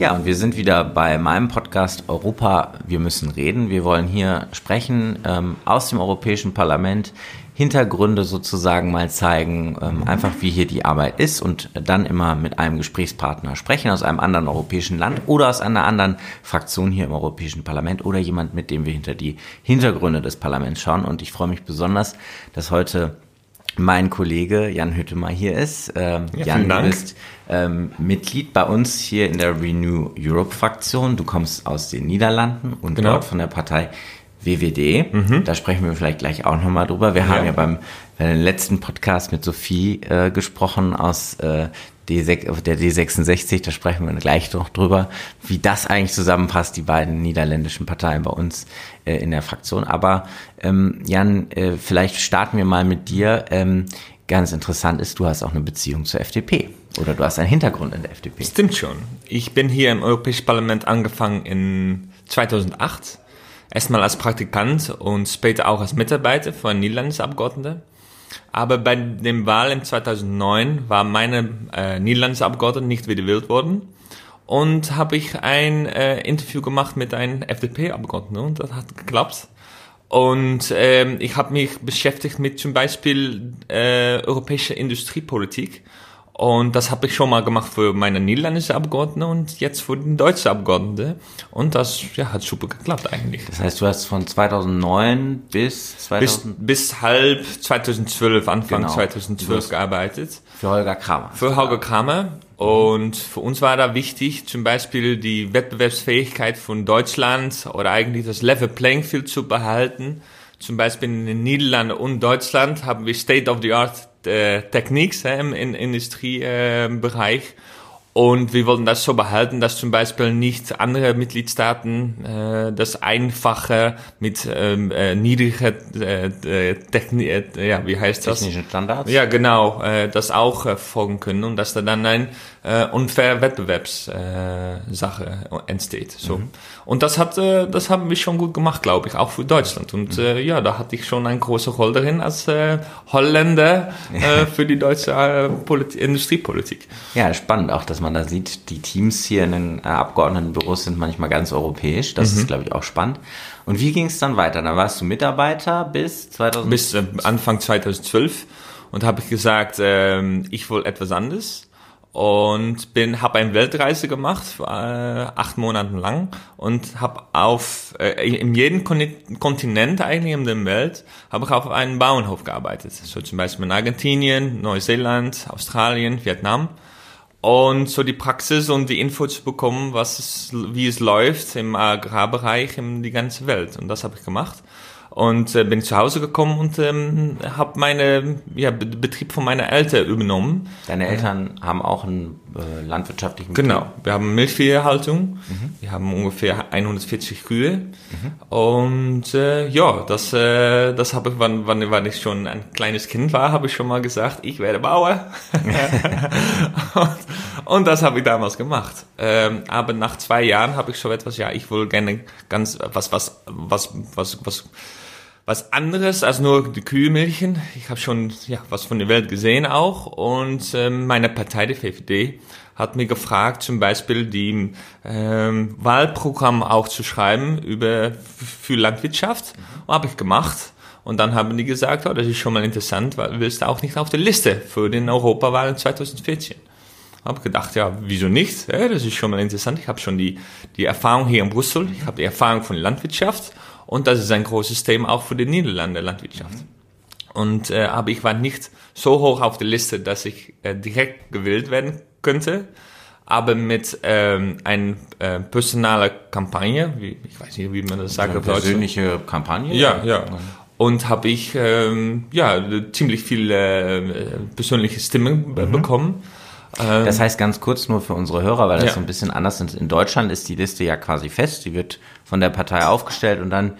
Ja, und wir sind wieder bei meinem Podcast Europa, wir müssen reden. Wir wollen hier sprechen ähm, aus dem Europäischen Parlament, Hintergründe sozusagen mal zeigen, ähm, einfach wie hier die Arbeit ist und dann immer mit einem Gesprächspartner sprechen aus einem anderen europäischen Land oder aus einer anderen Fraktion hier im Europäischen Parlament oder jemand, mit dem wir hinter die Hintergründe des Parlaments schauen. Und ich freue mich besonders, dass heute mein Kollege Jan Hüttemer hier ist. Ähm, ja, Jan, du bist ähm, Mitglied bei uns hier in der Renew Europe Fraktion. Du kommst aus den Niederlanden und genau. dort von der Partei WWD. Mhm. Da sprechen wir vielleicht gleich auch nochmal drüber. Wir ja. haben ja beim äh, letzten Podcast mit Sophie äh, gesprochen aus äh, D6, der D66, da sprechen wir gleich noch drüber, wie das eigentlich zusammenpasst, die beiden niederländischen Parteien bei uns äh, in der Fraktion. Aber ähm, Jan, äh, vielleicht starten wir mal mit dir. Ähm, ganz interessant ist, du hast auch eine Beziehung zur FDP oder du hast einen Hintergrund in der FDP. Stimmt schon. Ich bin hier im Europäischen Parlament angefangen in 2008. Erstmal als Praktikant und später auch als Mitarbeiter einen niederländischen Abgeordneten. Aber bei dem Wahl im 2009 war meine äh, niederländische Abgeordnete nicht wiederwählt worden. Und habe ich ein äh, Interview gemacht mit einem FDP-Abgeordneten und das hat geklappt. Und ähm, ich habe mich beschäftigt mit zum Beispiel äh, europäischer Industriepolitik und das habe ich schon mal gemacht für meine niederländische Abgeordnete und jetzt für den deutschen Abgeordnete. Und das ja, hat super geklappt eigentlich. Das heißt, du hast von 2009 bis 2000 bis, bis halb 2012, Anfang genau. 2012 gearbeitet. Für Holger Kramer. Für Holger Kramer. Und für uns war da wichtig, zum Beispiel die Wettbewerbsfähigkeit von Deutschland oder eigentlich das Level Playing Field zu behalten. Zum Beispiel in den Niederlanden und Deutschland haben wir State of the Art Techniques äh, im, im Industriebereich. Und wir wollten das so behalten, dass zum Beispiel nicht andere Mitgliedstaaten äh, das einfache mit ähm, äh, niedriger äh, äh äh, ja, wie heißt das? Technischen Standards. Ja, genau, äh, das auch äh, folgen können und dass da dann ein äh, unfair Wettbewerbssache äh, Sache entsteht. So. Mhm. Und das hat, äh, das haben wir schon gut gemacht, glaube ich, auch für Deutschland. Und mhm. äh, ja, da hatte ich schon eine große Rolle darin als äh, Holländer äh, für die deutsche äh, Industriepolitik. Ja, spannend auch, dass man da sieht, die Teams hier in den äh, Abgeordnetenbüros sind manchmal ganz europäisch. Das mhm. ist, glaube ich, auch spannend. Und wie ging es dann weiter? Da warst du Mitarbeiter bis 2000? Bis äh, Anfang 2012 und habe ich gesagt, äh, ich will etwas anderes und bin habe eine Weltreise gemacht äh, acht Monaten lang und habe auf äh, in jedem Kontinent eigentlich in der Welt habe ich auf einem Bauernhof gearbeitet so zum Beispiel in Argentinien Neuseeland Australien Vietnam und so die Praxis und die Info zu bekommen, was es, wie es läuft im Agrarbereich in die ganze Welt. Und das habe ich gemacht und äh, bin zu Hause gekommen und ähm, habe meine ja, Betrieb von meiner Eltern übernommen. Deine Eltern äh, haben auch einen äh, landwirtschaftlichen Betrieb? Genau, wir haben Milchviehhaltung, mhm. wir haben ungefähr 140 Kühe mhm. und äh, ja, das, äh, das habe ich, wann, wann, wann ich schon ein kleines Kind war, habe ich schon mal gesagt, ich werde Bauer und, und, das habe ich damals gemacht. Ähm, aber nach zwei Jahren habe ich so etwas, ja, ich will gerne ganz was, was, was, was, was was anderes als nur die Kühlmilchen. Ich habe schon ja, was von der Welt gesehen auch. Und ähm, meine Partei, die VVD, hat mir gefragt, zum Beispiel die ähm, Wahlprogramm auch zu schreiben über für Landwirtschaft. Mhm. Habe ich gemacht. Und dann haben die gesagt, oh, das ist schon mal interessant, weil du willst auch nicht auf der Liste für den Europawahlen 2014. Habe gedacht, ja, wieso nicht? Das ist schon mal interessant. Ich habe schon die, die Erfahrung hier in Brüssel, ich habe die Erfahrung von Landwirtschaft und das ist ein großes Thema auch für die Niederlande Landwirtschaft. Mhm. Und, äh, aber ich war nicht so hoch auf der Liste, dass ich äh, direkt gewählt werden könnte. Aber mit ähm, einer äh, personaler Kampagne, wie, ich weiß nicht, wie man das sagt. Eine persönliche Kampagne? Ja, ja. Und habe ich ähm, ja ziemlich viele äh, persönliche Stimmen mhm. bekommen. Ähm, das heißt ganz kurz nur für unsere Hörer, weil das ja. so ein bisschen anders ist. In Deutschland ist die Liste ja quasi fest. Die wird von der Partei aufgestellt und dann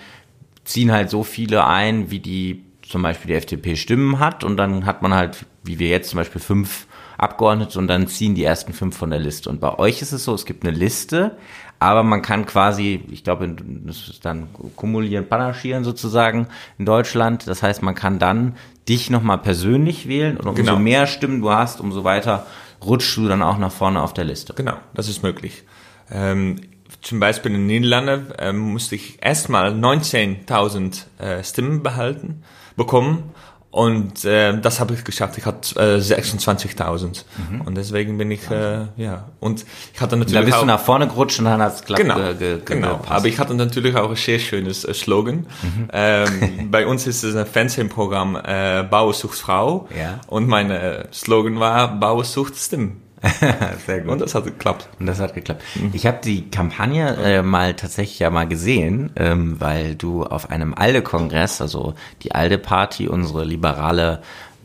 ziehen halt so viele ein, wie die zum Beispiel die FDP Stimmen hat und dann hat man halt, wie wir jetzt zum Beispiel fünf Abgeordnete und dann ziehen die ersten fünf von der Liste. Und bei euch ist es so, es gibt eine Liste, aber man kann quasi, ich glaube, das ist dann kumulieren, panaschieren sozusagen in Deutschland. Das heißt, man kann dann dich nochmal persönlich wählen und umso genau. mehr Stimmen du hast, umso weiter rutschst du dann auch nach vorne auf der Liste. Genau, das ist möglich. Ähm, zum Beispiel in den Niederlanden äh, musste ich erstmal 19.000 äh, Stimmen behalten, bekommen und äh, das habe ich geschafft. Ich hatte äh, 26.000 mhm. und deswegen bin ich äh, ja und ich hatte natürlich da bist auch, du nach vorne gerutscht und dann hat es genau, ge, ge, genau. Gepasst. Aber ich hatte natürlich auch ein sehr schönes äh, Slogan. Mhm. Ähm, bei uns ist es ein Fernsehprogramm äh, Bauer sucht Frau ja. und mein äh, Slogan war Bauer sucht Stimmen. Sehr gut. Und das hat geklappt. Und das hat geklappt. Ich habe die Kampagne äh, mal tatsächlich ja mal gesehen, ähm, weil du auf einem ALDE-Kongress, also die ALDE-Party, unsere liberale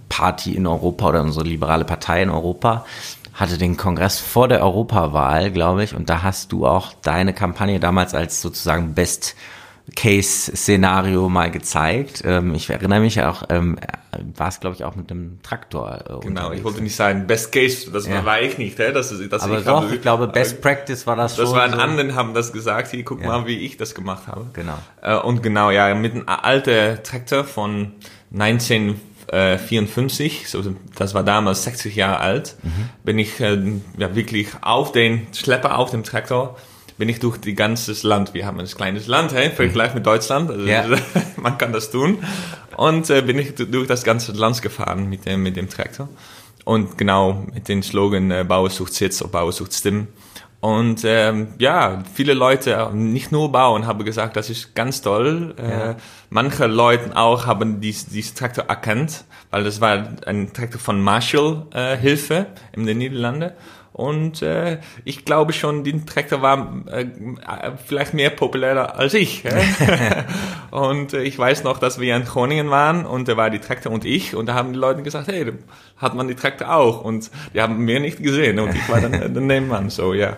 Party in Europa oder unsere liberale Partei in Europa, hatte den Kongress vor der Europawahl, glaube ich, und da hast du auch deine Kampagne damals als sozusagen Best Case-Szenario mal gezeigt. Ähm, ich erinnere mich auch, ähm, war es glaube ich auch mit einem Traktor. Äh, genau, ich wollte nicht sagen Best Case, das ja. war ich nicht. Das, das Aber ich, doch, habe, ich glaube Best Practice war das, das schon. Das waren so. anderen haben das gesagt. Hier, guck ja. mal, wie ich das gemacht habe. Genau. Äh, und genau, ja, mit einem alten Traktor von 1954, so, das war damals 60 Jahre alt, mhm. bin ich äh, ja, wirklich auf den Schlepper, auf dem Traktor bin ich durch die ganzes Land. Wir haben ein kleines Land, hey, Vergleich mit Deutschland. Also ja. man kann das tun. Und äh, bin ich durch das ganze Land gefahren mit dem, mit dem Traktor. Und genau mit dem Slogan äh, Bauer sucht Sitz oder Bauer sucht Stimmen. Und ähm, ja, viele Leute, nicht nur Bauern, haben gesagt, das ist ganz toll. Äh, ja. Äh, manche Leute auch haben diesen dies Traktor erkannt, weil das war ein Traktor von Marshall äh, Hilfe in den Niederlanden. Und äh, ich glaube schon, den Traktor war äh, vielleicht mehr populärer als ich. und äh, ich weiß noch, dass wir in Groningen waren und da war die Traktor und ich und da haben die Leute gesagt, hey, hat man die Traktor auch und die haben mir nicht gesehen und ich war dann der Nebenmann, so ja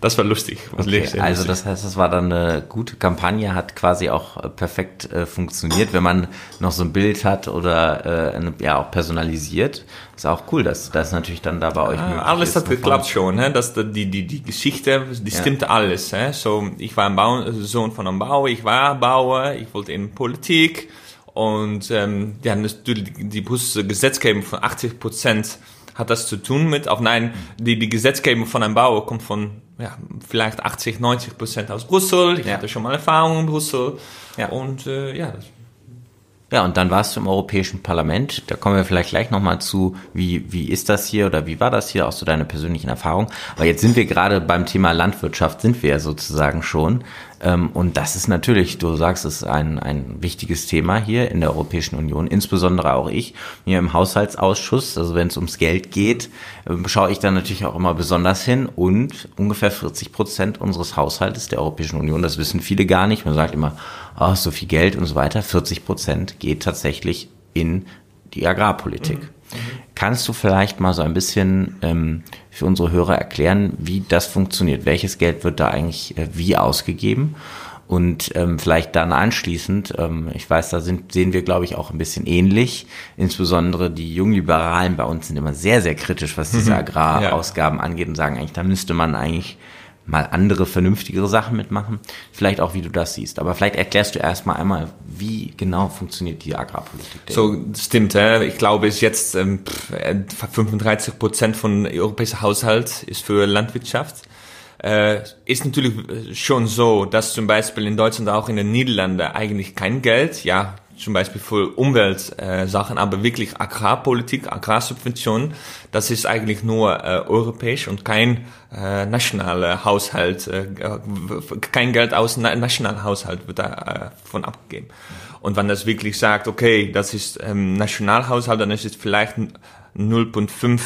das war lustig. Okay, also lustig. das heißt, es war dann eine gute Kampagne, hat quasi auch äh, perfekt äh, funktioniert, wenn man noch so ein Bild hat oder äh, ja auch personalisiert. Ist auch cool, dass das natürlich dann da bei euch möglich Alles ist, hat geklappt schon, hè? dass die, die, die Geschichte, die ja. stimmte alles. Hè? So, ich war ein Bauer, Sohn von einem Bauer, ich war Bauer, ich wollte in Politik und ähm, die haben natürlich die Gesetzgebung von 80 Prozent hat das zu tun mit, auf nein, die, die Gesetzgebung von einem Bauer kommt von ja, vielleicht 80, 90 Prozent aus Brüssel. Ich ja. hatte schon mal Erfahrung in Brüssel. Ja. Und äh, ja, das ja, und dann warst du im Europäischen Parlament. Da kommen wir vielleicht gleich nochmal zu, wie, wie ist das hier oder wie war das hier, auch so deine persönlichen Erfahrungen. Aber jetzt sind wir gerade beim Thema Landwirtschaft, sind wir ja sozusagen schon. Ähm, und das ist natürlich, du sagst, es ein, ein wichtiges Thema hier in der Europäischen Union, insbesondere auch ich, mir im Haushaltsausschuss, also wenn es ums Geld geht, ähm, schaue ich da natürlich auch immer besonders hin und ungefähr 40 Prozent unseres Haushaltes der Europäischen Union, das wissen viele gar nicht, man sagt immer, oh, so viel Geld und so weiter, 40 Prozent geht tatsächlich in die Agrarpolitik. Mhm. Kannst du vielleicht mal so ein bisschen ähm, für unsere Hörer erklären, wie das funktioniert? Welches Geld wird da eigentlich äh, wie ausgegeben? Und ähm, vielleicht dann anschließend, ähm, ich weiß, da sind, sehen wir, glaube ich, auch ein bisschen ähnlich. Insbesondere die Jungliberalen bei uns sind immer sehr, sehr kritisch, was diese mhm. Agrarausgaben ja. angeht und sagen eigentlich, da müsste man eigentlich mal andere, vernünftigere Sachen mitmachen. Vielleicht auch, wie du das siehst. Aber vielleicht erklärst du erstmal einmal, wie genau funktioniert die Agrarpolitik. So, stimmt. Ich glaube, es jetzt ähm, 35 Prozent von europäischen Haushalt ist für Landwirtschaft. Äh, ist natürlich schon so, dass zum Beispiel in Deutschland auch in den Niederlanden eigentlich kein Geld, ja, zum Beispiel für Umweltsachen, äh, aber wirklich Agrarpolitik, Agrarsubventionen, das ist eigentlich nur äh, europäisch und kein äh, nationaler Haushalt, äh, kein Geld aus na nationalen Haushalt wird da äh, abgegeben. Und wenn das wirklich sagt, okay, das ist ähm, Nationalhaushalt, dann ist es vielleicht 0,5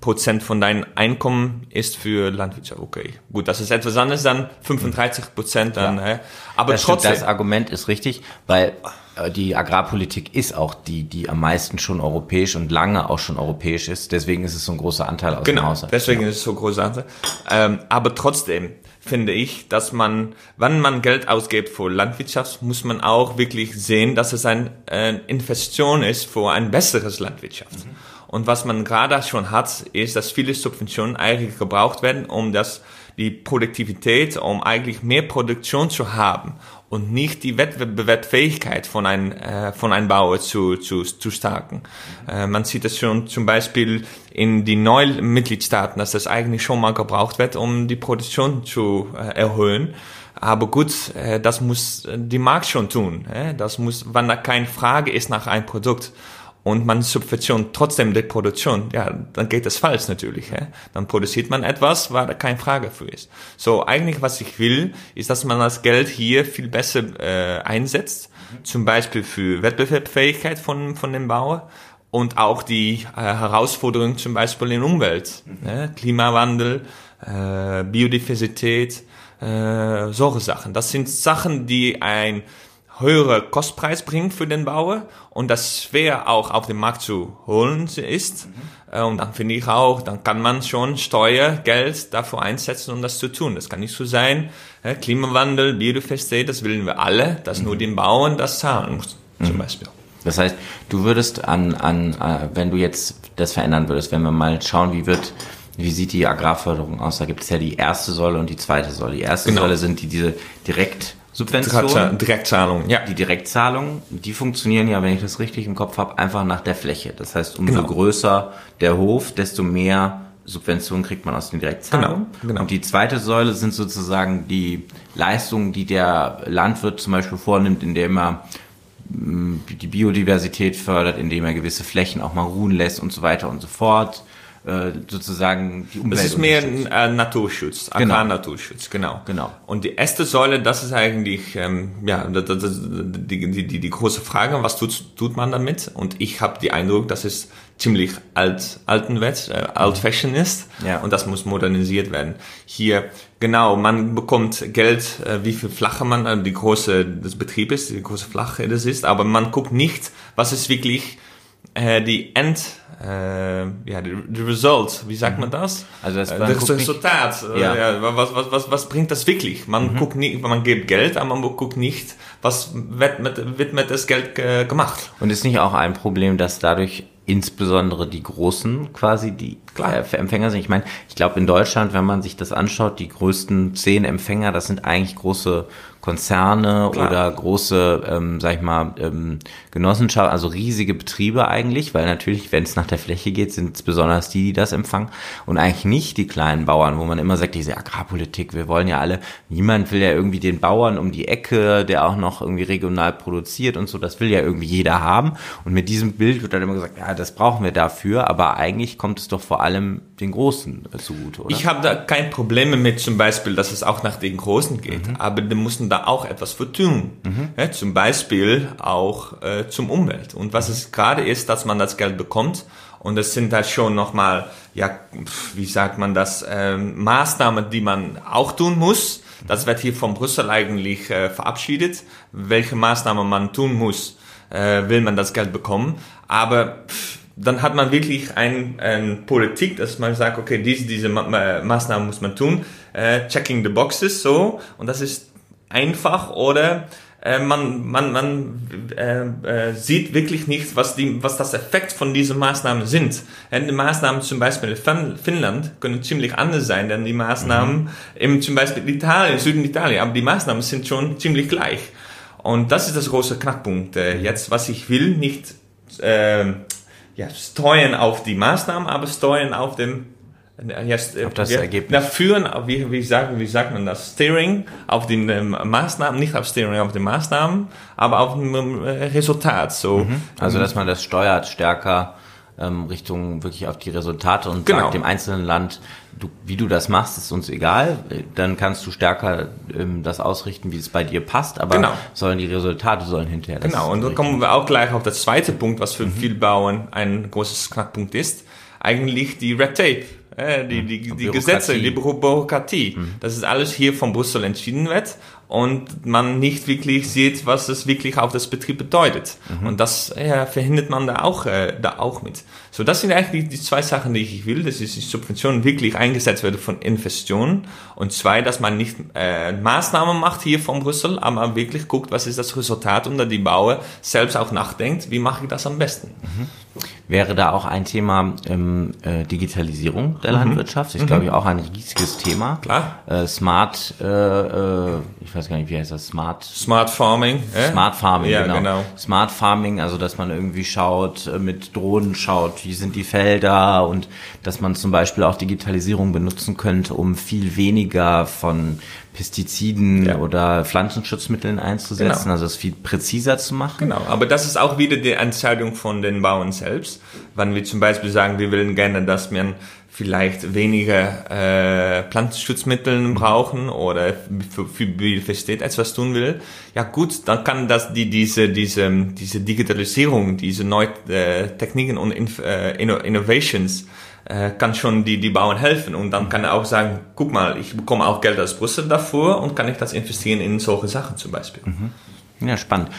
Prozent von deinem Einkommen ist für Landwirtschaft. Okay, gut, das ist etwas anderes dann 35 Prozent dann. Ja. Äh, aber das trotzdem. Stimmt, das Argument ist richtig, weil äh, die Agrarpolitik ist auch die, die am meisten schon europäisch und lange auch schon europäisch ist. Deswegen ist es so ein großer Anteil aus genau, dem Haushalt. Deswegen ist es so ein großer Anteil. Ähm, aber trotzdem finde ich, dass man, wenn man Geld ausgibt für Landwirtschaft, muss man auch wirklich sehen, dass es eine äh, Investition ist für ein besseres Landwirtschaft. Mhm. Und was man gerade schon hat, ist, dass viele Subventionen eigentlich gebraucht werden, um das, die Produktivität, um eigentlich mehr Produktion zu haben und nicht die Wettbewerbsfähigkeit von einem, äh, von einem Bauer zu, zu, zu starken. Äh, man sieht das schon zum Beispiel in die neuen Mitgliedstaaten, dass das eigentlich schon mal gebraucht wird, um die Produktion zu äh, erhöhen. Aber gut, äh, das muss die Markt schon tun. Äh? Das muss, wenn da keine Frage ist nach einem Produkt und man subventioniert trotzdem die Produktion, ja, dann geht das falsch natürlich. Ja? Dann produziert man etwas, weil da keine Frage für ist. So, eigentlich was ich will, ist, dass man das Geld hier viel besser äh, einsetzt, zum Beispiel für Wettbewerbsfähigkeit von, von dem Bauer und auch die äh, Herausforderungen zum Beispiel in Umwelt, ne? Klimawandel, äh, Biodiversität, äh, solche Sachen. Das sind Sachen, die ein höherer Kostpreis bringen für den Bauer und das schwer auch auf dem Markt zu holen ist. Mhm. Und dann finde ich auch, dann kann man schon Steuergeld dafür einsetzen, um das zu tun. Das kann nicht so sein. Klimawandel, Biodiversität, das willen wir alle, dass mhm. nur den Bauern das zahlen muss, zum mhm. Beispiel. Das heißt, du würdest an, an, äh, wenn du jetzt das verändern würdest, wenn wir mal schauen, wie wird wie sieht die Agrarförderung aus? Da gibt es ja die erste Säule und die zweite Säule. Die erste genau. Säule sind die, diese Direktsubventionen. Direktzahlungen, ja. Die Direktzahlungen, die funktionieren ja, wenn ich das richtig im Kopf habe, einfach nach der Fläche. Das heißt, umso genau. größer der Hof, desto mehr Subventionen kriegt man aus den Direktzahlungen. Genau, genau. Und die zweite Säule sind sozusagen die Leistungen, die der Landwirt zum Beispiel vornimmt, indem er mm, die Biodiversität fördert, indem er gewisse Flächen auch mal ruhen lässt und so weiter und so fort. Äh, sozusagen die Umwelt. Das ist mehr äh, Naturschutz, Agrarnaturschutz, genau. genau. genau. Und die erste Säule, das ist eigentlich ähm, ja die, die, die, die große Frage, was tut, tut man damit? Und ich habe die Eindruck, dass es ziemlich alt, altenwert, äh, alt fashion ist ja. und das muss modernisiert werden. Hier, genau, man bekommt Geld, äh, wie viel Flache man, äh, die große des Betriebes, wie große Flache das ist, aber man guckt nicht, was ist wirklich äh, die End äh, ja, the result, wie sagt man mhm. das? Also das, das Resultat. Nicht, ja. ja. was, was, was, was bringt das wirklich? Man mhm. guckt nicht, man gibt Geld, aber man guckt nicht, was wird mit, wird mit das Geld äh, gemacht. Und ist nicht auch ein Problem, dass dadurch insbesondere die großen quasi die Klar. Äh, Empfänger sind. Ich meine, ich glaube in Deutschland, wenn man sich das anschaut, die größten zehn Empfänger, das sind eigentlich große Konzerne Klar. oder große, ähm, sag ich mal, ähm, Genossenschaften, also riesige Betriebe eigentlich, weil natürlich, wenn es nach der Fläche geht, sind es besonders die, die das empfangen und eigentlich nicht die kleinen Bauern, wo man immer sagt, diese Agrarpolitik, wir wollen ja alle, niemand will ja irgendwie den Bauern um die Ecke, der auch noch irgendwie regional produziert und so, das will ja irgendwie jeder haben und mit diesem Bild wird dann immer gesagt, ja, das brauchen wir dafür, aber eigentlich kommt es doch vor allem den Großen zugute, oder? Ich habe da kein Problem mit zum Beispiel, dass es auch nach den Großen geht, mhm. aber die müssen da auch etwas für tun. Mhm. Ja, zum Beispiel auch äh, zum Umwelt. Und was es gerade ist, dass man das Geld bekommt und es sind da schon nochmal, ja, wie sagt man das, äh, Maßnahmen, die man auch tun muss. Das wird hier von Brüssel eigentlich äh, verabschiedet. Welche Maßnahmen man tun muss, äh, will man das Geld bekommen. Aber pff, dann hat man wirklich ein, ein Politik, dass man sagt, okay, diese, diese Ma Maßnahmen muss man tun, äh, checking the boxes so und das ist einfach oder äh, man, man, man äh, äh, sieht wirklich nicht, was, die, was das Effekt von diesen Maßnahmen sind. Denn die Maßnahmen zum Beispiel in Finnland können ziemlich anders sein, denn die Maßnahmen mhm. im zum Beispiel Italien, Süden Italien, aber die Maßnahmen sind schon ziemlich gleich. Und das ist das große Knackpunkt äh, jetzt, was ich will, nicht äh, ja, steuern auf die Maßnahmen, aber steuern auf dem ja, auf das ja, Ergebnis. Na, führen, wie, wie, sagt, wie sagt man das? Steering auf den ähm, Maßnahmen, nicht auf Steering auf den Maßnahmen, aber auf dem ähm, Resultat. So. Mhm. Also, dass man das steuert stärker ähm, Richtung wirklich auf die Resultate und genau. sagt dem einzelnen Land, du, wie du das machst, ist uns egal. Dann kannst du stärker ähm, das ausrichten, wie es bei dir passt, aber genau. sollen die Resultate sollen hinterher. Genau, und dann kommen wir auch gleich auf das zweite Punkt, was für mhm. viele Bauern ein großes Knackpunkt ist. Eigentlich die Red Tape äh, die, die, die, die Gesetze, die Bürokratie. Mhm. Das ist alles hier von Brüssel entschieden wird und man nicht wirklich sieht, was es wirklich auf das Betrieb bedeutet. Mhm. Und das ja, verhindert man da auch, äh, da auch mit. So, das sind eigentlich die zwei Sachen, die ich will. Das ist die Subvention wirklich eingesetzt wird von Investitionen und zwei, dass man nicht äh, Maßnahmen macht hier von Brüssel, aber wirklich guckt, was ist das Resultat und dann die Bauer selbst auch nachdenkt, wie mache ich das am besten. Mhm. Wäre da auch ein Thema ähm, äh, Digitalisierung der mhm. Landwirtschaft? Ist, mhm. glaube ich, auch ein riesiges Thema. Klar. Äh, Smart, äh, äh, ich weiß gar nicht, wie heißt das? Smart. Smart Farming. Äh? Smart Farming, ja, genau. genau. Smart Farming, also dass man irgendwie schaut, äh, mit Drohnen schaut, wie sind die Felder und dass man zum Beispiel auch Digitalisierung benutzen könnte, um viel weniger von Pestiziden ja. oder Pflanzenschutzmitteln einzusetzen, genau. also es viel präziser zu machen. Genau, aber das ist auch wieder die Entscheidung von den Bauern selbst. Wenn wir zum Beispiel sagen, wir wollen gerne, dass man vielleicht weniger äh, Pflanzenschutzmittel brauchen oder für, für Biodiversität etwas tun will, ja gut, dann kann das die diese diese diese Digitalisierung, diese neuen äh, Techniken und äh, Innovations äh, kann schon die, die Bauern helfen. Und dann kann er auch sagen, guck mal, ich bekomme auch Geld aus Brüssel davor und kann ich das investieren in solche Sachen zum Beispiel. Mhm. Ja, spannend.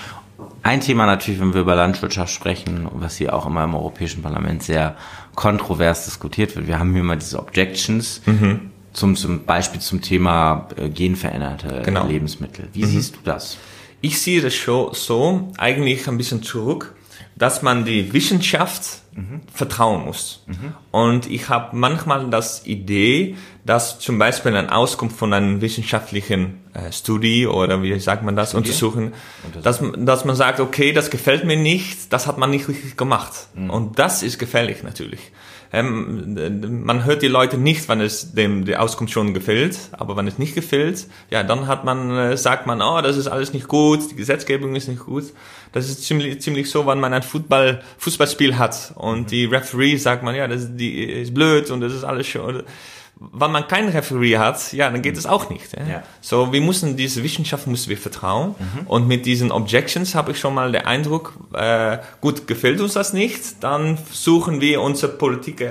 Ein Thema natürlich, wenn wir über Landwirtschaft sprechen, was hier auch immer im Europäischen Parlament sehr kontrovers diskutiert wird. Wir haben hier mal diese Objections mhm. zum, zum Beispiel zum Thema äh, genveränderte genau. Lebensmittel. Wie mhm. siehst du das? Ich sehe das schon so, eigentlich ein bisschen zurück, dass man die Wissenschaft mhm. vertrauen muss. Mhm. Und ich habe manchmal das Idee, dass zum Beispiel eine Auskunft von einem wissenschaftlichen äh, Studie oder wie sagt man das, Studie? untersuchen, dass, dass man sagt, okay, das gefällt mir nicht, das hat man nicht richtig gemacht. Mhm. Und das ist gefährlich natürlich. Ähm, man hört die Leute nicht, wenn es dem die Auskunft schon gefällt, aber wenn es nicht gefällt, ja, dann hat man, äh, sagt man, oh, das ist alles nicht gut, die Gesetzgebung ist nicht gut. Das ist ziemlich, ziemlich so, wenn man ein Fußball, Fußballspiel hat und mhm. die Referee sagt man, ja, das ist, die ist blöd und das ist alles schon wenn man keinen Referee hat, ja, dann geht es auch nicht. Ja? ja. So, wir müssen diese Wissenschaft müssen wir vertrauen. Mhm. Und mit diesen Objections habe ich schon mal den Eindruck, äh, gut, gefällt uns das nicht, dann suchen wir unser Politik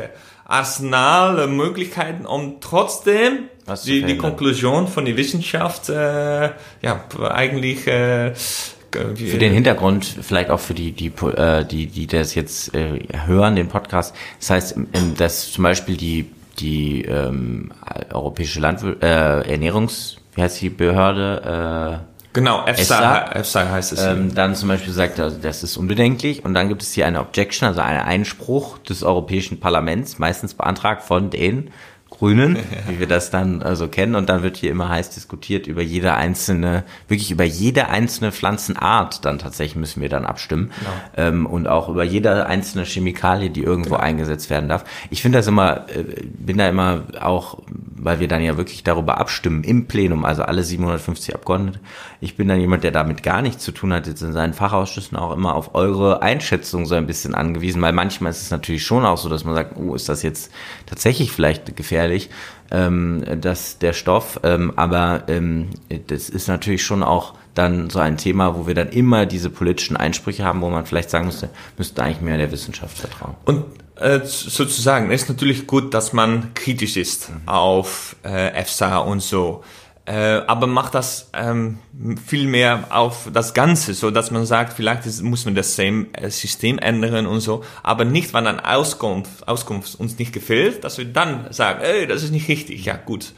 Arsenal, Möglichkeiten, um trotzdem die, die Konklusion von der Wissenschaft, äh, ja, eigentlich äh, für den Hintergrund, vielleicht auch für die, die, äh, die, die das jetzt äh, hören, den Podcast. Das heißt, dass zum Beispiel die die ähm, europäische Landwir äh, Ernährungs, wie heißt die Behörde? Äh, Genau, EFSA, EFSA heißt es. Ähm, dann zum Beispiel sagt er, das ist unbedenklich und dann gibt es hier eine Objection, also einen Einspruch des Europäischen Parlaments, meistens beantragt von den Grünen, wie wir das dann also kennen. Und dann wird hier immer heiß diskutiert über jede einzelne, wirklich über jede einzelne Pflanzenart. Dann tatsächlich müssen wir dann abstimmen. Genau. Ähm, und auch über jede einzelne Chemikalie, die irgendwo genau. eingesetzt werden darf. Ich finde das immer, äh, bin da immer auch, weil wir dann ja wirklich darüber abstimmen im Plenum, also alle 750 Abgeordnete. Ich bin dann jemand, der damit gar nichts zu tun hat, jetzt in seinen Fachausschüssen auch immer auf eure Einschätzung so ein bisschen angewiesen, weil manchmal ist es natürlich schon auch so, dass man sagt, oh, ist das jetzt tatsächlich vielleicht gefährlich? Gefährlich, ähm, dass der Stoff, ähm, aber ähm, das ist natürlich schon auch dann so ein Thema, wo wir dann immer diese politischen Einsprüche haben, wo man vielleicht sagen müsste, müsste eigentlich mehr der Wissenschaft vertrauen. Und äh, sozusagen, es ist natürlich gut, dass man kritisch ist mhm. auf äh, EFSA und so. Äh, aber macht das ähm, viel mehr auf das Ganze, so dass man sagt, vielleicht ist, muss man das äh, System ändern und so, aber nicht, wenn eine Auskunft, Auskunft uns nicht gefällt, dass wir dann sagen, ey, das ist nicht richtig, ja gut.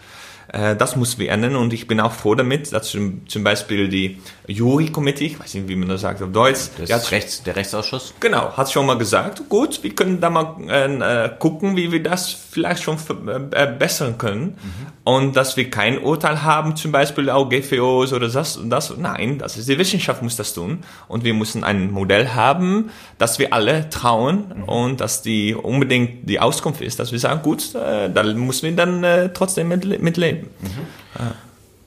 Äh, das muss wir ändern und ich bin auch froh damit, dass zum, zum Beispiel die Jury-Committee, ich weiß nicht, wie man das sagt auf Deutsch. Das Rechts, der Rechtsausschuss? Genau, hat schon mal gesagt, gut, wir können da mal äh, gucken, wie wir das vielleicht schon verbessern können mhm. und dass wir kein Urteil haben, zum Beispiel auch GVOs oder das und das. Nein, das ist die Wissenschaft muss das tun und wir müssen ein Modell haben, dass wir alle trauen mhm. und dass die unbedingt die Auskunft ist, dass wir sagen, gut, äh, da müssen wir dann äh, trotzdem mit, mit leben. Mhm.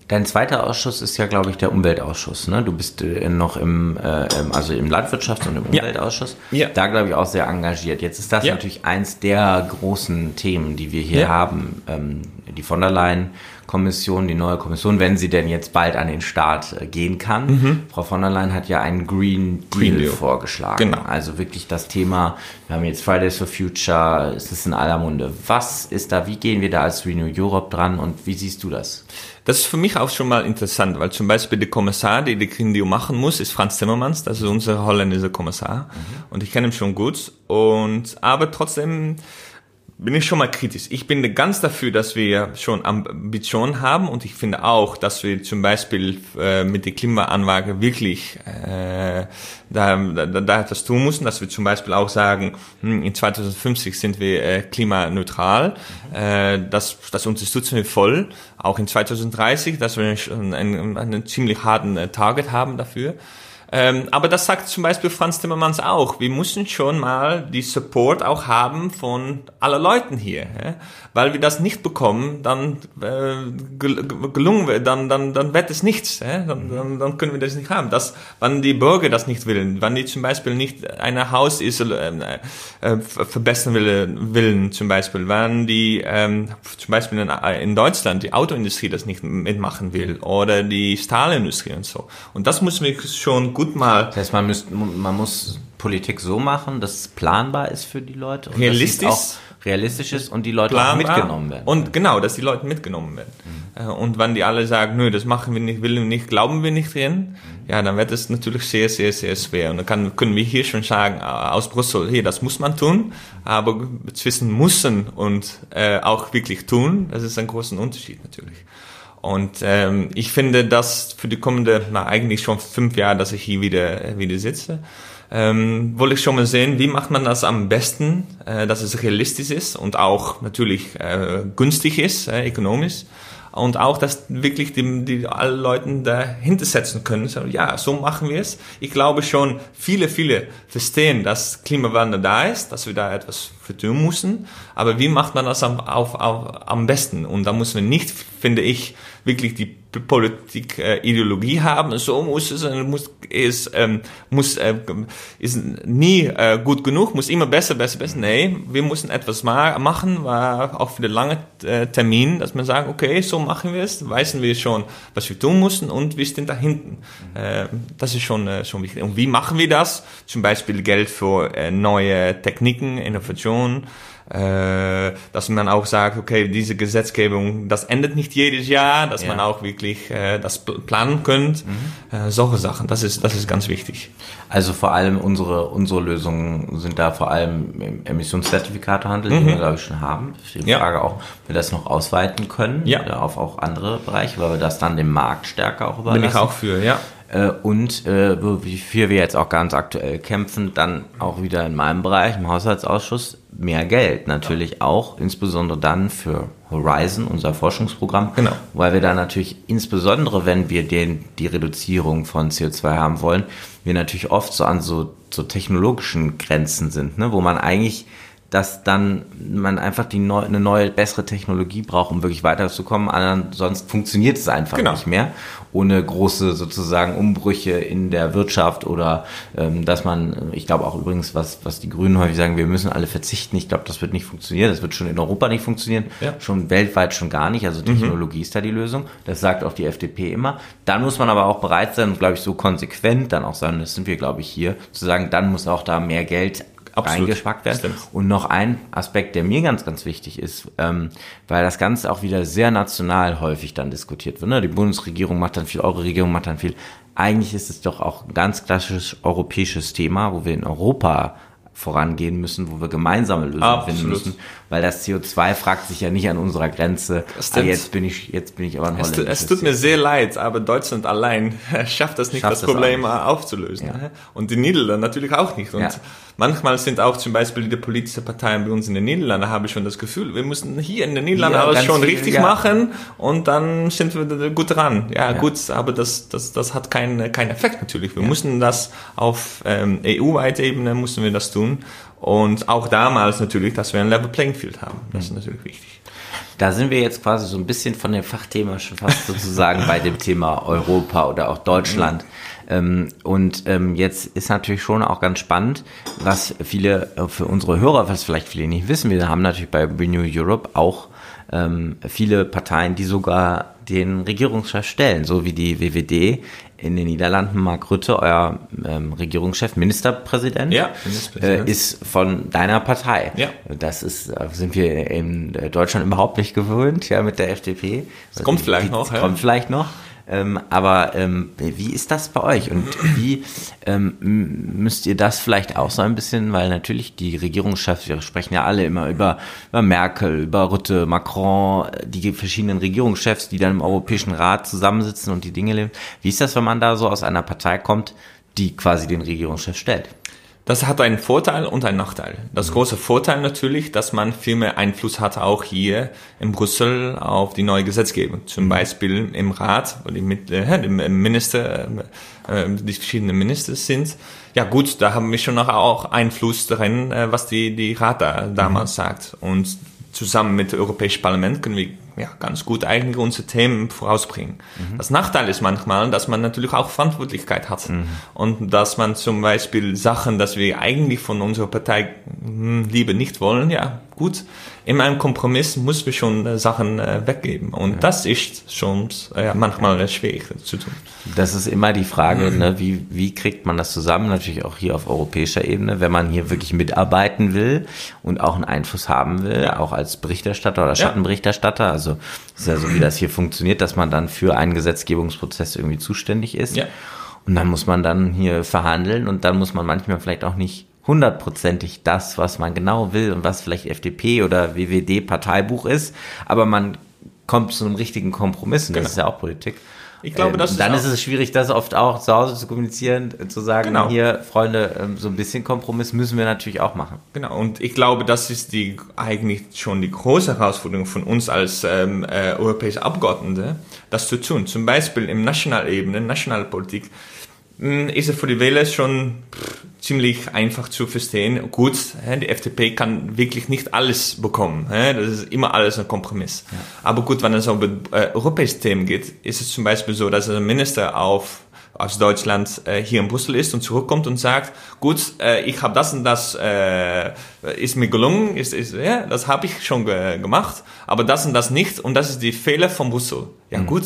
Dein zweiter Ausschuss ist ja, glaube ich, der Umweltausschuss. Ne? Du bist äh, noch im, äh, also im Landwirtschafts- und im Umweltausschuss. Ja. Da, glaube ich, auch sehr engagiert. Jetzt ist das ja. natürlich eins der großen Themen, die wir hier ja. haben. Ähm, die von der Leyen Kommission, die neue Kommission, wenn sie denn jetzt bald an den Start äh, gehen kann. Mhm. Frau von der Leyen hat ja einen Green Deal, Green Deal. vorgeschlagen. Genau. Also wirklich das Thema, wir haben jetzt Fridays for Future, es ist in aller Munde. Was ist da, wie gehen wir da als Renew Europe dran und wie siehst du das? Das ist für mich auch schon mal interessant, weil zum Beispiel der Kommissar, der die Green Deal machen muss, ist Franz Timmermans, das ist unser holländischer Kommissar. Mhm. Und ich kenne ihn schon gut. Und, aber trotzdem, bin ich schon mal kritisch. Ich bin ganz dafür, dass wir schon Ambitionen haben und ich finde auch, dass wir zum Beispiel äh, mit der Klimaanlage wirklich äh, da, da, da etwas tun müssen, dass wir zum Beispiel auch sagen, hm, in 2050 sind wir äh, klimaneutral. Äh, das, das unterstützen wir voll. Auch in 2030, dass wir einen, einen, einen ziemlich harten äh, Target haben dafür. Ähm, aber das sagt zum Beispiel Franz Timmermans auch. Wir müssen schon mal die Support auch haben von aller Leuten hier. Ja? Weil wir das nicht bekommen, dann äh, gelungen wir, dann, dann, dann wird es nichts. Ja? Dann, dann, dann können wir das nicht haben. Das, wenn die Bürger das nicht willen, wenn die zum Beispiel nicht ein Haus ist, äh, äh, verbessern willen, willen, zum Beispiel, wenn die ähm, zum Beispiel in, in Deutschland die Autoindustrie das nicht mitmachen will oder die Stahlindustrie und so. Und das müssen wir schon gut mal. Das heißt, man, müsst, man muss Politik so machen, dass es planbar ist für die Leute. Und realistisch. auch realistisch ist und die Leute auch mitgenommen werden. Und genau, dass die Leute mitgenommen werden. Mhm. Und wenn die alle sagen, nö, das machen wir nicht, wir nicht, glauben wir nicht drin, mhm. ja, dann wird es natürlich sehr, sehr, sehr schwer. Und dann kann, können wir hier schon sagen, aus Brüssel, hier, das muss man tun, aber zwischen müssen und äh, auch wirklich tun, das ist ein großer Unterschied natürlich. Und ähm, ich finde, dass für die kommende, na eigentlich schon fünf Jahre, dass ich hier wieder wieder sitze, ähm, wollte ich schon mal sehen, wie macht man das am besten, äh, dass es realistisch ist und auch natürlich äh, günstig ist, äh, ökonomisch und auch, dass wirklich die, die alle Leuten dahinter setzen können. So, ja, so machen wir es. Ich glaube schon, viele, viele verstehen, dass Klimawandel da ist, dass wir da etwas für tun müssen. Aber wie macht man das am, auf, auf, am besten? Und da muss man nicht, finde ich, wirklich die Politik äh, Ideologie haben. So muss es, muss es ähm, muss äh, ist nie äh, gut genug, muss immer besser, besser, besser. Nee, wir müssen etwas ma machen, war auch für den langen äh, Termin, dass man sagt, okay, so machen wir es, wissen wir schon, was wir tun müssen und wir sind da hinten. Äh, das ist schon äh, schon wichtig. Und wie machen wir das? Zum Beispiel Geld für äh, neue Techniken, Innovationen äh, dass man auch sagt, okay, diese Gesetzgebung, das endet nicht jedes Jahr, dass ja. man auch wirklich äh, das planen könnt. Mhm. Äh, solche Sachen, das ist, das ist ganz wichtig. Also vor allem unsere, unsere Lösungen sind da vor allem Emissionszertifikatehandel, mhm. die wir, glaube ich, schon haben. Die ja. Frage auch, ob wir das noch ausweiten können ja. auf auch andere Bereiche, weil wir das dann dem Markt stärker auch überlassen. Bin ich auch für, ja. Äh, und äh, wofür wir jetzt auch ganz aktuell kämpfen, dann auch wieder in meinem Bereich, im Haushaltsausschuss, mehr Geld. Natürlich ja. auch, insbesondere dann für Horizon, unser Forschungsprogramm. Genau. Weil wir da natürlich, insbesondere wenn wir den, die Reduzierung von CO2 haben wollen, wir natürlich oft so an so, so technologischen Grenzen sind, ne, wo man eigentlich dass dann man einfach die neu, eine neue, bessere Technologie braucht, um wirklich weiterzukommen. Ansonsten funktioniert es einfach genau. nicht mehr, ohne große sozusagen Umbrüche in der Wirtschaft oder ähm, dass man, ich glaube auch übrigens, was, was die Grünen häufig sagen, wir müssen alle verzichten. Ich glaube, das wird nicht funktionieren. Das wird schon in Europa nicht funktionieren, ja. schon weltweit schon gar nicht. Also Technologie mhm. ist da die Lösung. Das sagt auch die FDP immer. Dann muss man aber auch bereit sein, glaube ich, so konsequent dann auch sein, das sind wir, glaube ich, hier, zu sagen, dann muss auch da mehr Geld Absolut. reingespackt werden. Stimmt. Und noch ein Aspekt, der mir ganz, ganz wichtig ist, ähm, weil das Ganze auch wieder sehr national häufig dann diskutiert wird. Ne? Die Bundesregierung macht dann viel, eure Regierung macht dann viel. Eigentlich ist es doch auch ein ganz klassisches europäisches Thema, wo wir in Europa vorangehen müssen, wo wir gemeinsame Lösungen Absolut. finden müssen, weil das CO2 fragt sich ja nicht an unserer Grenze. Ah, jetzt bin ich, jetzt bin ich aber ein es, es tut mir sehr leid, aber Deutschland allein schafft das nicht, schafft das, Problem aufzulösen. Ja. Und die Niederlande natürlich auch nicht. Und ja. manchmal sind auch zum Beispiel die politischen Parteien bei uns in den Niederlanden, habe ich schon das Gefühl, wir müssen hier in den Niederlanden alles schon viel, richtig machen und dann sind wir gut dran. Ja, gut, aber das, das, das hat keinen keinen Effekt natürlich. Wir müssen das auf ähm, EU-weiter Ebene müssen wir das tun. Und auch damals natürlich, dass wir ein Level Playing Field haben. Das ist mhm. natürlich wichtig. Da sind wir jetzt quasi so ein bisschen von dem Fachthema schon fast sozusagen bei dem Thema Europa oder auch Deutschland. Mhm. Ähm, und ähm, jetzt ist natürlich schon auch ganz spannend, was viele äh, für unsere Hörer, was vielleicht viele nicht wissen, wir haben natürlich bei Renew Europe auch ähm, viele Parteien, die sogar den Regierungschef stellen, so wie die WWD in den Niederlanden, Mark Rutte, euer ähm, Regierungschef, Ministerpräsident, ja, Ministerpräsident. Äh, ist von deiner Partei. Ja. Das ist, äh, sind wir in Deutschland überhaupt nicht gewöhnt, ja, mit der FDP. Das kommt vielleicht noch. Das kommt vielleicht noch. Ähm, aber ähm, wie ist das bei euch und wie ähm, müsst ihr das vielleicht auch so ein bisschen, weil natürlich die Regierungschefs, wir sprechen ja alle immer über, über Merkel, über Rutte, Macron, die verschiedenen Regierungschefs, die dann im Europäischen Rat zusammensitzen und die Dinge leben. Wie ist das, wenn man da so aus einer Partei kommt, die quasi den Regierungschef stellt? Das hat einen Vorteil und einen Nachteil. Das große Vorteil natürlich, dass man viel mehr Einfluss hat, auch hier in Brüssel auf die neue Gesetzgebung. Zum Beispiel im Rat, wo die mit, äh, Minister, äh, die verschiedenen Minister sind. Ja gut, da haben wir schon noch auch Einfluss darin, äh, was die, die Rat da damals mhm. sagt. Und zusammen mit dem Europäischen Parlament können wir ja, ganz gut eigentlich unsere Themen vorausbringen. Mhm. Das Nachteil ist manchmal, dass man natürlich auch Verantwortlichkeit hat mhm. und dass man zum Beispiel Sachen, dass wir eigentlich von unserer Partei hm, lieber nicht wollen, ja gut, in einem Kompromiss muss wir schon äh, Sachen äh, weggeben und ja. das ist schon äh, manchmal äh, schwierig zu tun. Das ist immer die Frage, mhm. ne, wie, wie kriegt man das zusammen, natürlich auch hier auf europäischer Ebene, wenn man hier wirklich mitarbeiten will und auch einen Einfluss haben will, ja. auch als Berichterstatter oder Schattenberichterstatter, also also ist ja so, wie das hier funktioniert, dass man dann für einen Gesetzgebungsprozess irgendwie zuständig ist. Ja. Und dann muss man dann hier verhandeln und dann muss man manchmal vielleicht auch nicht hundertprozentig das, was man genau will und was vielleicht FDP oder WWD Parteibuch ist, aber man kommt zu einem richtigen Kompromiss und das genau. ist ja auch Politik. Ich glaube, das ähm, dann ist, ist, es schwierig, das oft auch zu Hause zu kommunizieren, zu sagen, genau. hier, Freunde, ähm, so ein bisschen Kompromiss müssen wir natürlich auch machen. Genau, und ich glaube, das ist die eigentlich schon die große Herausforderung von uns als ähm, äh, europäische Abgeordnete, das zu tun. Zum Beispiel im Nationalebene, Nationalpolitik, hm, ist es für die Wähler schon ziemlich einfach zu verstehen. Gut, die FDP kann wirklich nicht alles bekommen. Das ist immer alles ein Kompromiss. Ja. Aber gut, wenn es um äh, europäische Themen geht, ist es zum Beispiel so, dass ein Minister auf aus Deutschland äh, hier in Brüssel ist und zurückkommt und sagt, gut, äh, ich habe das und das äh, ist mir gelungen, ist, ist ja, das habe ich schon ge gemacht, aber das und das nicht und das ist die Fehler von Brüssel. Ja mhm. gut,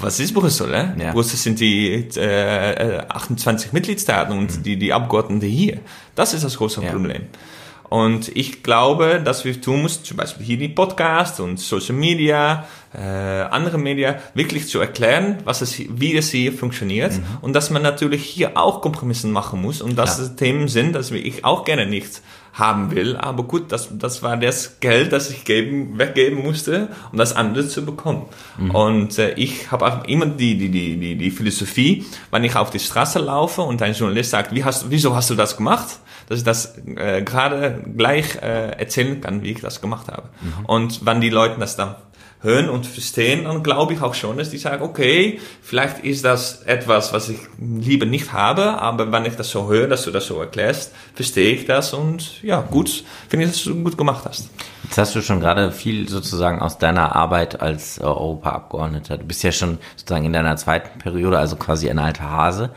was ist Brüssel? Eh? Ja. Brüssel sind die äh, 28 Mitgliedstaaten und mhm. die, die Abgeordneten hier. Das ist das große ja. Problem. Und ich glaube, dass wir tun müssen, zum Beispiel hier die Podcast und Social Media, äh, andere Media, wirklich zu erklären, was es, wie es hier funktioniert mhm. und dass man natürlich hier auch Kompromisse machen muss und dass ja. es Themen sind, dass ich auch gerne nicht haben will. Aber gut, das, das war das Geld, das ich geben, weggeben musste, um das andere zu bekommen. Mhm. Und äh, ich habe immer die, die, die, die, die Philosophie, wenn ich auf die Straße laufe und ein Journalist sagt, wie hast, wieso hast du das gemacht? Dass ich das äh, gerade gleich äh, erzählen kann, wie ich das gemacht habe. Mhm. Und wenn die Leute das dann hören und verstehen, dann glaube ich auch schon, dass die sagen, okay, vielleicht ist das etwas, was ich lieber nicht habe, aber wenn ich das so höre, dass du das so erklärst, verstehe ich das und ja, gut, finde ich, dass du gut gemacht hast. Jetzt hast du schon gerade viel sozusagen aus deiner Arbeit als äh, Europaabgeordneter. Du bist ja schon sozusagen in deiner zweiten Periode, also quasi ein alter Hase,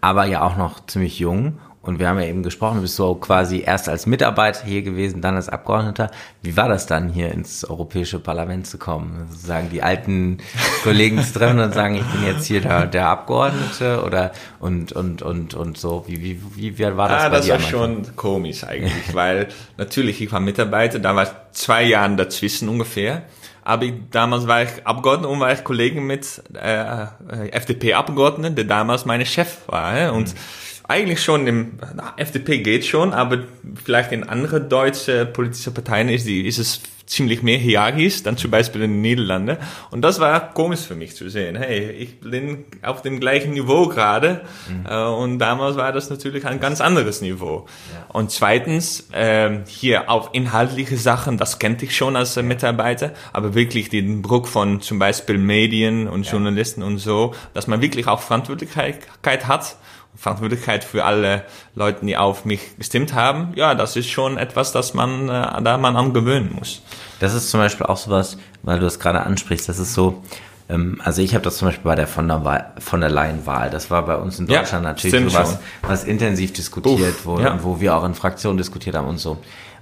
aber ja auch noch ziemlich jung und wir haben ja eben gesprochen, du bist so quasi erst als Mitarbeiter hier gewesen, dann als Abgeordneter. Wie war das dann, hier ins Europäische Parlament zu kommen? Sozusagen die alten Kollegen zu treffen und sagen, ich bin jetzt hier der, der Abgeordnete oder und, und, und, und so. Wie, wie, wie, wie war das? Ah, das war schon komisch eigentlich, weil natürlich, ich war Mitarbeiter, da war zwei Jahre dazwischen ungefähr. Aber ich, damals war ich Abgeordneter und war ich Kollegen mit äh, FDP-Abgeordneten, der damals meine Chef war. Und mhm eigentlich schon im na, FDP geht schon, aber vielleicht in andere deutsche politische Parteien ist, die, ist es ziemlich mehr hierarchisch, dann zum Beispiel in den Niederlanden. Und das war komisch für mich zu sehen. Hey, ich bin auf dem gleichen Niveau gerade. Mhm. Äh, und damals war das natürlich ein ganz anderes Niveau. Ja. Und zweitens, äh, hier auf inhaltliche Sachen, das kannte ich schon als äh, Mitarbeiter, aber wirklich den Druck von zum Beispiel Medien und ja. Journalisten und so, dass man wirklich auch Verantwortlichkeit hat Verantwortlichkeit für alle Leute, die auf mich gestimmt haben, ja, das ist schon etwas, das man, äh, da man am gewöhnen muss. Das ist zum Beispiel auch sowas, weil du es gerade ansprichst, das ist so, ähm, also ich habe das zum Beispiel bei der von der, Wahl, von der Leyen-Wahl, das war bei uns in Deutschland ja, natürlich sowas, was intensiv diskutiert Uff, wurde, ja. wo wir auch in Fraktionen diskutiert haben und so.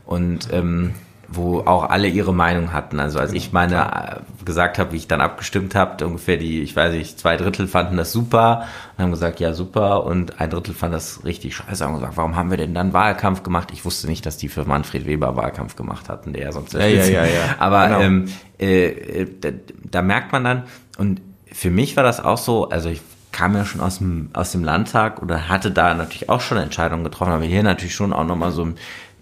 Und ähm, wo auch alle ihre Meinung hatten. Also als ich meine äh, gesagt habe, wie ich dann abgestimmt habe, ungefähr die, ich weiß nicht, zwei Drittel fanden das super und haben gesagt, ja super und ein Drittel fand das richtig scheiße und gesagt, warum haben wir denn dann Wahlkampf gemacht? Ich wusste nicht, dass die für Manfred Weber Wahlkampf gemacht hatten, der ja sonst ja, ja, ja, ja. Aber genau. ähm, äh, da, da merkt man dann und für mich war das auch so, also ich kam ja schon aus dem, aus dem Landtag oder hatte da natürlich auch schon Entscheidungen getroffen, aber hier natürlich schon auch nochmal so,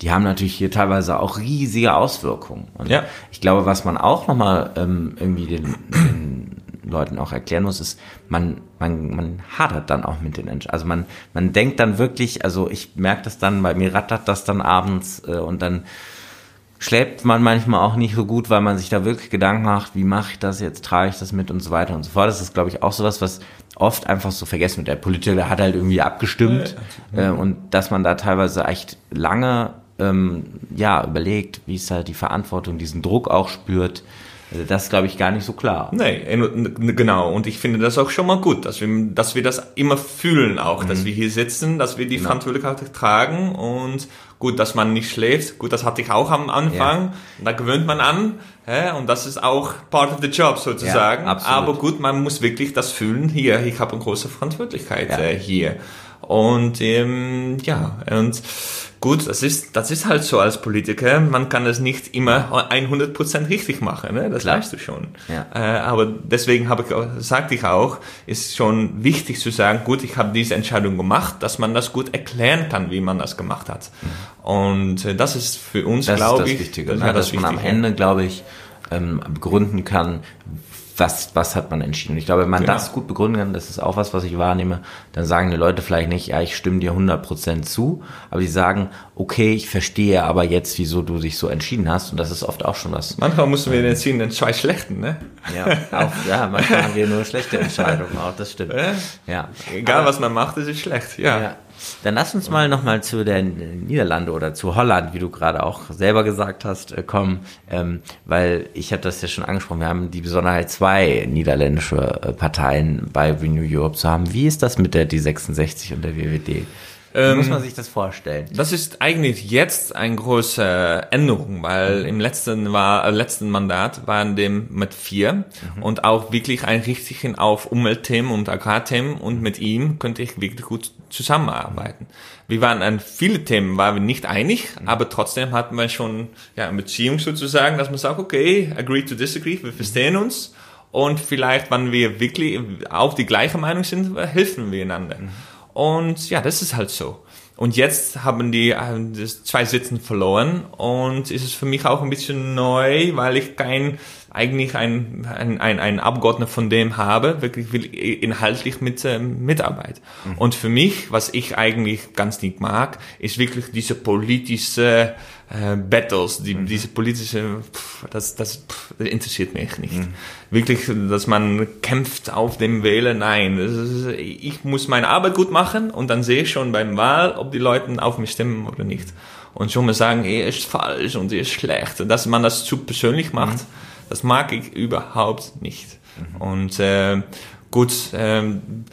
die haben natürlich hier teilweise auch riesige Auswirkungen. Und ja. ich glaube, was man auch nochmal ähm, irgendwie den, den Leuten auch erklären muss, ist, man, man, man hadert dann auch mit den Entscheidungen. Also man, man denkt dann wirklich, also ich merke das dann, bei mir rattert das dann abends äh, und dann schläft man manchmal auch nicht so gut, weil man sich da wirklich Gedanken macht, wie mache ich das jetzt, trage ich das mit und so weiter und so fort. Das ist, glaube ich, auch sowas, was oft einfach so vergessen wird. Der Politiker hat halt irgendwie abgestimmt äh, und dass man da teilweise echt lange ähm, ja überlegt, wie ist da die Verantwortung, diesen Druck auch spürt. Also das ist, glaube ich, gar nicht so klar. Nee, genau. Und ich finde das auch schon mal gut, dass wir, dass wir das immer fühlen auch, mhm. dass wir hier sitzen, dass wir die genau. Verantwortlichkeit tragen und gut, dass man nicht schläft. Gut, das hatte ich auch am Anfang. Ja. Da gewöhnt man an. Ja, und das ist auch part of the job sozusagen. Ja, Aber gut, man muss wirklich das fühlen. Hier, ich habe eine große Verantwortlichkeit äh, hier. Und ähm, ja, und Gut, das ist, das ist halt so als Politiker. Man kann es nicht immer 100% richtig machen, ne? das Klar. weißt du schon. Ja. Äh, aber deswegen habe ich, sagte ich auch, ist schon wichtig zu sagen, gut, ich habe diese Entscheidung gemacht, dass man das gut erklären kann, wie man das gemacht hat. Mhm. Und äh, das ist für uns, glaube ich, das Wichtige, das, ne? dass man am Ende, glaube ich, ähm, begründen kann, was, was hat man entschieden. Und ich glaube, wenn man genau. das gut begründen kann, das ist auch was, was ich wahrnehme, dann sagen die Leute vielleicht nicht, ja, ich stimme dir 100% zu, aber sie sagen, okay, ich verstehe aber jetzt, wieso du dich so entschieden hast und das ist oft auch schon was. Manchmal mussten wir entschieden in zwei schlechten, ne? Ja, auch, ja, manchmal haben wir nur schlechte Entscheidungen, auch das stimmt. Ja. Egal, aber, was man macht, ist es schlecht, ja. ja. Dann lass uns mal nochmal zu den Niederlande oder zu Holland, wie du gerade auch selber gesagt hast, äh, kommen, ähm, weil ich habe das ja schon angesprochen, wir haben die Besonderheit, zwei niederländische äh, Parteien bei Renew Europe zu haben. Wie ist das mit der D66 und der WWD? Wie muss ähm, man sich das vorstellen? Das ist eigentlich jetzt eine große Änderung, weil im letzten war äh, letzten Mandat waren dem mit vier mhm. und auch wirklich ein richtigen auf Umweltthemen und Agrarthemen und mit ihm könnte ich wirklich gut zusammenarbeiten. Wir waren an viele Themen waren wir nicht einig, mhm. aber trotzdem hatten wir schon ja eine Beziehung sozusagen, dass man sagt, okay, agree to disagree, wir verstehen uns und vielleicht, wenn wir wirklich auf die gleiche Meinung sind, helfen wir einander. Und ja, das ist halt so. Und jetzt haben die äh, zwei Sitzen verloren und ist es für mich auch ein bisschen neu, weil ich kein eigentlich ein, ein, ein, ein Abgeordneter von dem habe, wirklich will inhaltlich mit äh, Mitarbeit. Mhm. Und für mich, was ich eigentlich ganz nicht mag, ist wirklich diese politische äh, Battles, die, mhm. diese politische, pff, das, das, pff, das interessiert mich nicht. Mhm. Wirklich, dass man kämpft auf dem Wählen, nein. Ist, ich muss meine Arbeit gut machen und dann sehe ich schon beim Wahl, ob die Leute auf mich stimmen oder nicht. Und schon mal sagen, er ist falsch und er ist schlecht. Dass man das zu persönlich macht, mhm. Das mag ich überhaupt nicht. Mhm. Und äh, gut, ähm,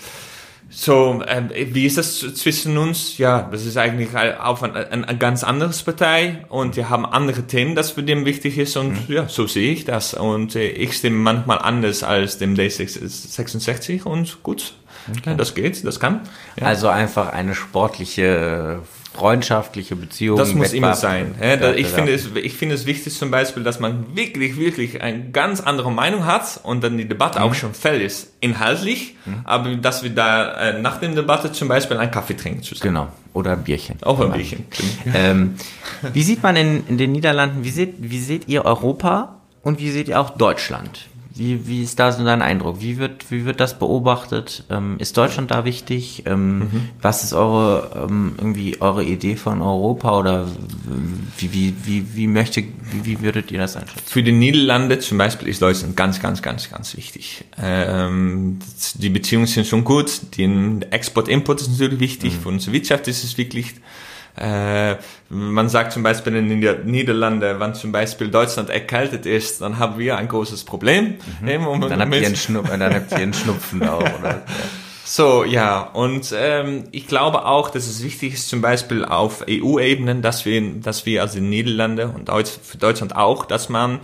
so, ähm, wie ist das zwischen uns? Ja, das ist eigentlich auf ein, ein, ein, ganz anderes Partei und wir haben andere Themen, das für den wichtig ist und mhm. ja, so sehe ich das und äh, ich stimme manchmal anders als dem D66 und gut, okay. das geht, das kann. Ja. Also einfach eine sportliche freundschaftliche Beziehungen. Das muss immer sein. Ja, ich, finde es, ich finde es wichtig zum Beispiel, dass man wirklich, wirklich eine ganz andere Meinung hat und dann die Debatte mhm. auch schon fällt ist, inhaltlich, mhm. aber dass wir da äh, nach der Debatte zum Beispiel einen Kaffee trinken zusammen. Genau. Oder ein Bierchen. Auch ein Bierchen. Ähm, wie sieht man in, in den Niederlanden, wie seht, wie seht ihr Europa und wie seht ihr auch Deutschland? Wie, wie ist da so dein Eindruck? Wie wird, wie wird das beobachtet? Ähm, ist Deutschland da wichtig? Ähm, mhm. Was ist eure, ähm, irgendwie eure Idee von Europa oder wie, wie, wie, wie möchte, wie, wie würdet ihr das einschätzen? Für die Niederlande zum Beispiel ist Deutschland ganz, ganz, ganz, ganz wichtig. Ähm, die Beziehungen sind schon gut. Der Export-Import ist natürlich wichtig. Mhm. Für unsere Wirtschaft ist es wirklich äh, man sagt zum Beispiel in den Niederlanden, wenn zum Beispiel Deutschland erkältet ist, dann haben wir ein großes Problem. Mhm. Dann, habt ihr einen dann habt ihr einen Schnupfen auch, oder? Ja. So, ja, und ähm, ich glaube auch, dass es wichtig ist, zum Beispiel auf EU-Ebenen, dass wir, dass wir also in Niederlande und Deutsch, für Deutschland auch, dass man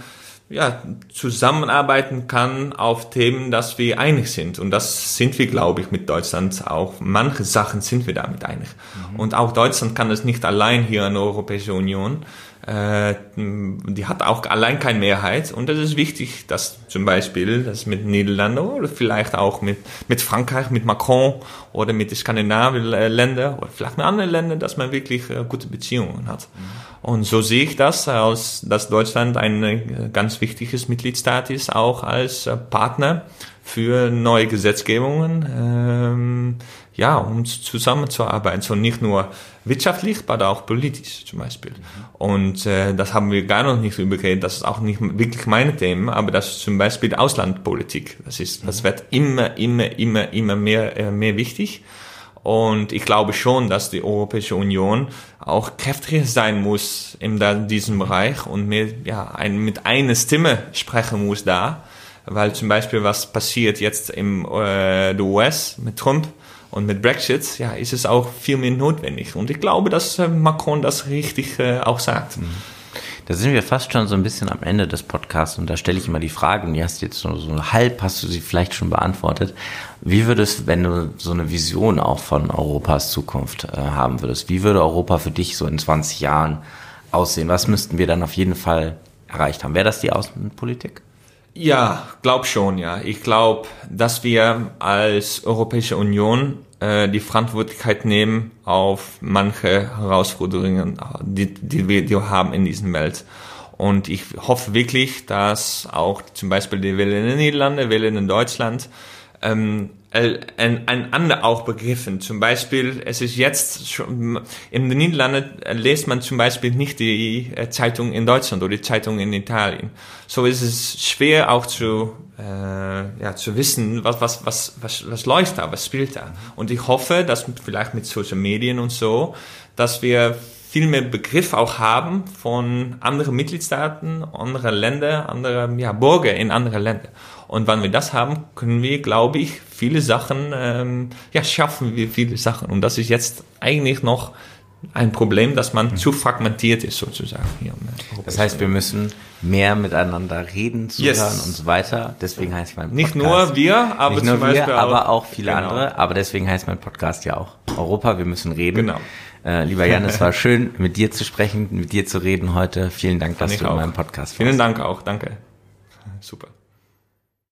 ja, zusammenarbeiten kann auf Themen, dass wir einig sind. Und das sind wir, glaube ich, mit Deutschland auch. Manche Sachen sind wir damit einig. Mhm. Und auch Deutschland kann es nicht allein hier in der Europäischen Union. Äh, die hat auch allein keine Mehrheit und es ist wichtig, dass zum Beispiel das mit Niederlanden oder vielleicht auch mit, mit Frankreich, mit Macron oder mit den skandinavischen Ländern oder vielleicht mit anderen Ländern, dass man wirklich äh, gute Beziehungen hat. Mhm. Und so sehe ich das, als dass Deutschland ein äh, ganz wichtiges Mitgliedstaat ist, auch als Partner für neue Gesetzgebungen, ähm, ja, um zusammenzuarbeiten, so nicht nur wirtschaftlich, aber auch politisch zum Beispiel. Und äh, das haben wir gar noch nicht übergeredet, das ist auch nicht wirklich meine Themen, aber das ist zum Beispiel Auslandpolitik. Das ist, das mhm. wird immer, immer, immer, immer mehr, äh, mehr wichtig. Und ich glaube schon, dass die Europäische Union auch kräftiger sein muss in diesem Bereich und mit, ja, ein, mit einer Stimme sprechen muss da weil zum Beispiel was passiert jetzt im äh, der US mit Trump und mit Brexit, ja, ist es auch viel mehr notwendig. Und ich glaube, dass äh, Macron das richtig äh, auch sagt. Mhm. Da sind wir fast schon so ein bisschen am Ende des Podcasts und da stelle ich immer die Frage, und die hast jetzt so, so halb, hast du sie vielleicht schon beantwortet. Wie würdest, wenn du so eine Vision auch von Europas Zukunft äh, haben würdest, wie würde Europa für dich so in 20 Jahren aussehen? Was müssten wir dann auf jeden Fall erreicht haben? Wäre das die Außenpolitik? Ja, glaub schon, ja. Ich glaube, dass wir als Europäische Union äh, die Verantwortlichkeit nehmen auf manche Herausforderungen, die, die, wir, die haben in diesem Welt. Und ich hoffe wirklich, dass auch zum Beispiel die Welle in den Niederlanden, Welle in Deutschland ähm, ein, ein ander auch begriffen. Zum Beispiel, es ist jetzt schon, in den Niederlanden liest man zum Beispiel nicht die äh, Zeitung in Deutschland oder die Zeitung in Italien. So ist es schwer auch zu, äh, ja, zu wissen, was, was, was, was, was läuft da, was spielt da. Und ich hoffe, dass vielleicht mit Social Medien und so, dass wir viel mehr Begriff auch haben von anderen Mitgliedstaaten, anderen Länder, anderen ja, Bürger in anderen Ländern. Und wenn wir das haben, können wir, glaube ich, viele Sachen, ähm, ja, schaffen wir viele Sachen. Und das ist jetzt eigentlich noch ein Problem, dass man mhm. zu fragmentiert ist sozusagen hier. Das heißt, wir müssen mehr miteinander reden, zuhören yes. und so weiter. Deswegen heißt mein Podcast. Nicht nur wir, aber nicht nur wir, auch, aber auch viele genau. andere. Aber deswegen heißt mein Podcast ja auch Europa. Wir müssen reden. Genau. Äh, lieber Jan, es war schön, mit dir zu sprechen, mit dir zu reden heute. Vielen Dank, dass du auch. in meinem Podcast warst. Vielen Dank auch. Danke. Super.